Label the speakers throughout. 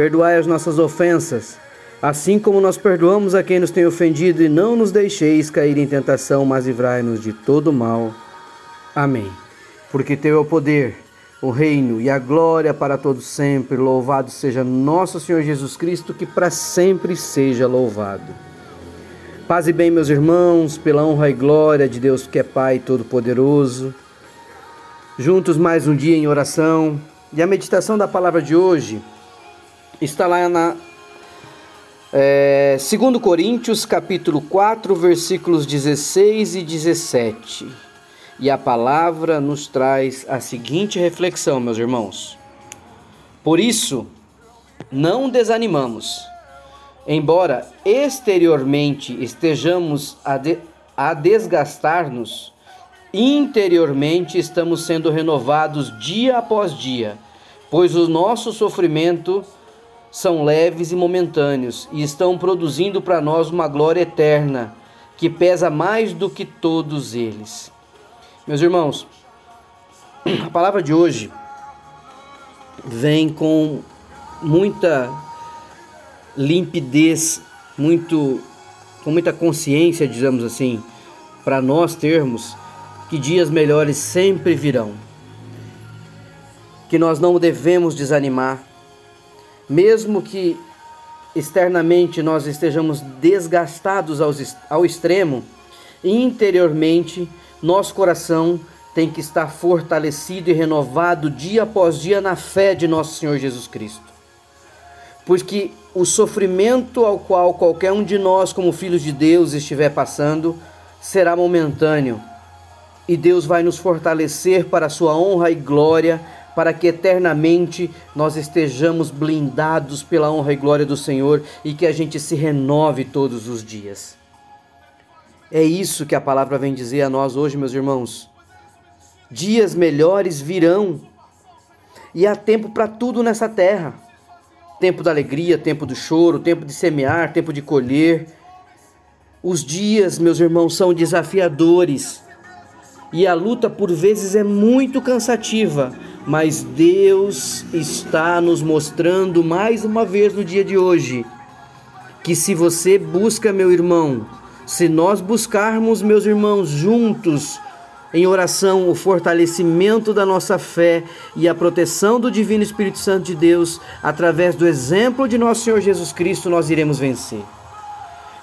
Speaker 1: Perdoai as nossas ofensas, assim como nós perdoamos a quem nos tem ofendido, e não nos deixeis cair em tentação, mas livrai-nos de todo mal. Amém. Porque teu é o poder, o reino e a glória para todos sempre. Louvado seja nosso Senhor Jesus Cristo, que para sempre seja louvado. Paz e bem, meus irmãos, pela honra e glória de Deus que é Pai Todo-Poderoso. Juntos mais um dia em oração. E a meditação da palavra de hoje está lá na é, 2 Coríntios capítulo 4, versículos 16 e 17. E a palavra nos traz a seguinte reflexão, meus irmãos. Por isso, não desanimamos. Embora exteriormente estejamos a, de, a desgastar-nos, interiormente estamos sendo renovados dia após dia, pois o nosso sofrimento são leves e momentâneos e estão produzindo para nós uma glória eterna que pesa mais do que todos eles. Meus irmãos, a palavra de hoje vem com muita limpidez, muito com muita consciência, digamos assim, para nós termos que dias melhores sempre virão. Que nós não devemos desanimar, mesmo que externamente nós estejamos desgastados ao extremo, interiormente nosso coração tem que estar fortalecido e renovado dia após dia na fé de nosso Senhor Jesus Cristo. Porque o sofrimento ao qual qualquer um de nós, como filhos de Deus, estiver passando, será momentâneo. E Deus vai nos fortalecer para a sua honra e glória para que eternamente nós estejamos blindados pela honra e glória do Senhor e que a gente se renove todos os dias. É isso que a palavra vem dizer a nós hoje, meus irmãos. Dias melhores virão e há tempo para tudo nessa terra: tempo da alegria, tempo do choro, tempo de semear, tempo de colher. Os dias, meus irmãos, são desafiadores e a luta por vezes é muito cansativa, mas Deus está nos mostrando mais uma vez no dia de hoje que se você busca, meu irmão, se nós buscarmos, meus irmãos, juntos em oração o fortalecimento da nossa fé e a proteção do Divino Espírito Santo de Deus, através do exemplo de nosso Senhor Jesus Cristo, nós iremos vencer.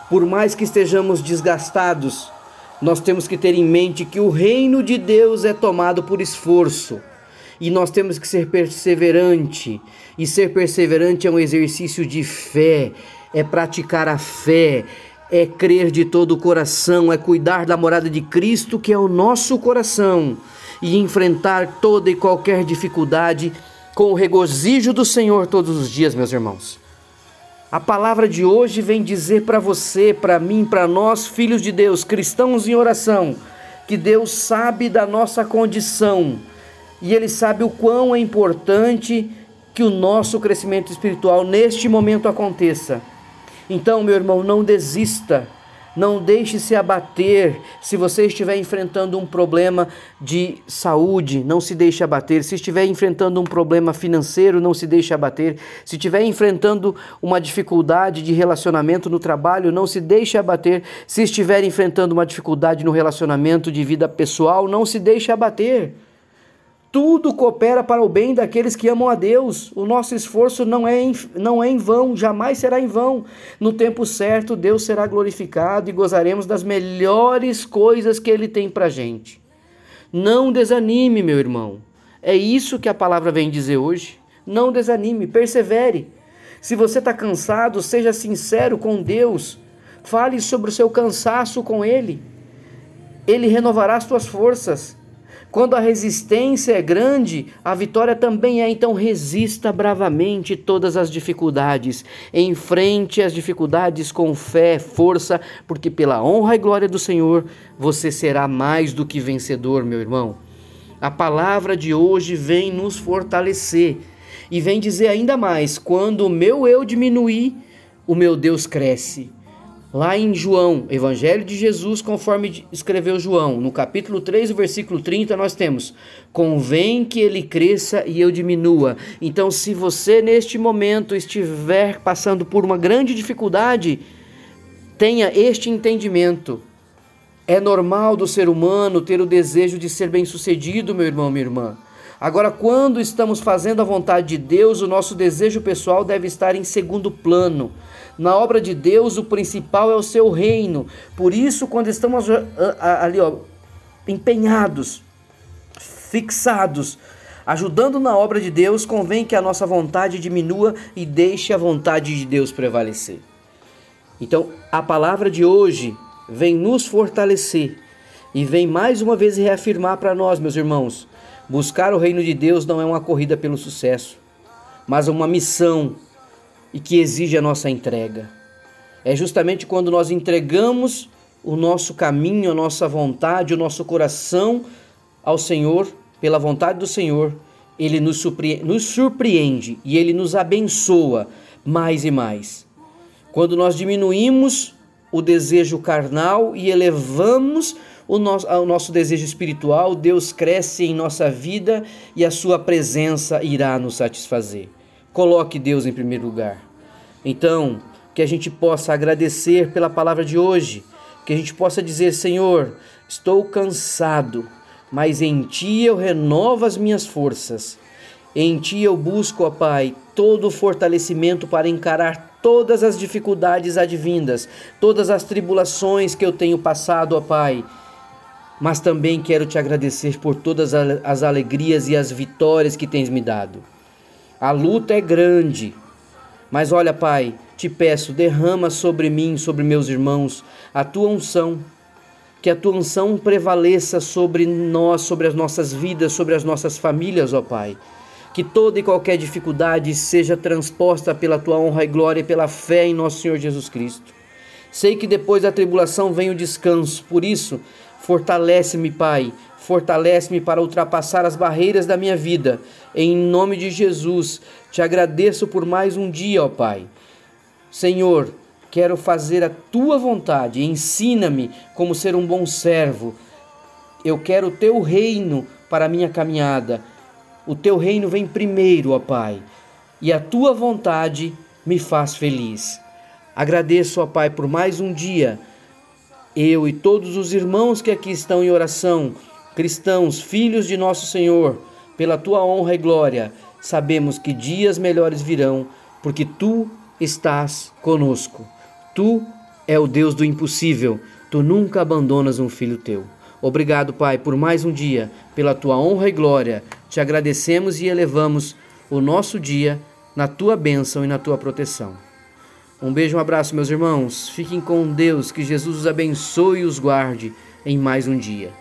Speaker 1: Por mais que estejamos desgastados, nós temos que ter em mente que o reino de Deus é tomado por esforço. E nós temos que ser perseverante. E ser perseverante é um exercício de fé, é praticar a fé, é crer de todo o coração, é cuidar da morada de Cristo, que é o nosso coração, e enfrentar toda e qualquer dificuldade com o regozijo do Senhor todos os dias, meus irmãos. A palavra de hoje vem dizer para você, para mim, para nós, filhos de Deus, cristãos em oração, que Deus sabe da nossa condição e Ele sabe o quão é importante que o nosso crescimento espiritual neste momento aconteça. Então, meu irmão, não desista não deixe se abater se você estiver enfrentando um problema de saúde, não se deixe abater. Se estiver enfrentando um problema financeiro, não se deixe abater. Se estiver enfrentando uma dificuldade de relacionamento no trabalho, não se deixe abater. Se estiver enfrentando uma dificuldade no relacionamento de vida pessoal, não se deixe abater. Tudo coopera para o bem daqueles que amam a Deus. O nosso esforço não é, em, não é em vão, jamais será em vão. No tempo certo, Deus será glorificado e gozaremos das melhores coisas que Ele tem para a gente. Não desanime, meu irmão. É isso que a palavra vem dizer hoje. Não desanime, persevere. Se você está cansado, seja sincero com Deus. Fale sobre o seu cansaço com Ele. Ele renovará as suas forças. Quando a resistência é grande, a vitória também é. Então, resista bravamente todas as dificuldades. Enfrente as dificuldades com fé, força, porque pela honra e glória do Senhor, você será mais do que vencedor, meu irmão. A palavra de hoje vem nos fortalecer e vem dizer ainda mais: quando o meu eu diminuir, o meu Deus cresce. Lá em João, Evangelho de Jesus, conforme escreveu João, no capítulo 3, versículo 30, nós temos: Convém que ele cresça e eu diminua. Então, se você neste momento estiver passando por uma grande dificuldade, tenha este entendimento. É normal do ser humano ter o desejo de ser bem-sucedido, meu irmão, minha irmã. Agora, quando estamos fazendo a vontade de Deus, o nosso desejo pessoal deve estar em segundo plano. Na obra de Deus, o principal é o seu reino. Por isso, quando estamos ali, ó, empenhados, fixados, ajudando na obra de Deus, convém que a nossa vontade diminua e deixe a vontade de Deus prevalecer. Então, a palavra de hoje vem nos fortalecer e vem mais uma vez reafirmar para nós, meus irmãos, buscar o reino de Deus não é uma corrida pelo sucesso, mas uma missão e que exige a nossa entrega. É justamente quando nós entregamos o nosso caminho, a nossa vontade, o nosso coração ao Senhor, pela vontade do Senhor, ele nos surpreende, nos surpreende e ele nos abençoa mais e mais. Quando nós diminuímos o desejo carnal e elevamos o nosso, o nosso desejo espiritual, Deus cresce em nossa vida e a sua presença irá nos satisfazer. Coloque Deus em primeiro lugar. Então, que a gente possa agradecer pela palavra de hoje, que a gente possa dizer: Senhor, estou cansado, mas em Ti eu renovo as minhas forças. Em Ti eu busco, ó Pai, todo o fortalecimento para encarar todas as dificuldades advindas, todas as tribulações que eu tenho passado, ó Pai. Mas também quero te agradecer por todas as alegrias e as vitórias que tens me dado. A luta é grande, mas olha, Pai, te peço, derrama sobre mim, sobre meus irmãos, a tua unção. Que a tua unção prevaleça sobre nós, sobre as nossas vidas, sobre as nossas famílias, ó Pai. Que toda e qualquer dificuldade seja transposta pela tua honra e glória e pela fé em nosso Senhor Jesus Cristo. Sei que depois da tribulação vem o descanso, por isso, fortalece-me, Pai, fortalece-me para ultrapassar as barreiras da minha vida. Em nome de Jesus, te agradeço por mais um dia, ó Pai. Senhor, quero fazer a tua vontade. Ensina-me como ser um bom servo. Eu quero o teu reino para a minha caminhada. O teu reino vem primeiro, ó Pai, e a tua vontade me faz feliz. Agradeço, ó Pai, por mais um dia. Eu e todos os irmãos que aqui estão em oração cristãos, filhos de nosso Senhor, pela tua honra e glória, sabemos que dias melhores virão, porque tu estás conosco. Tu é o Deus do impossível, tu nunca abandonas um filho teu. Obrigado, Pai, por mais um dia, pela tua honra e glória. Te agradecemos e elevamos o nosso dia na tua bênção e na tua proteção. Um beijo, um abraço, meus irmãos. Fiquem com Deus, que Jesus os abençoe e os guarde em mais um dia.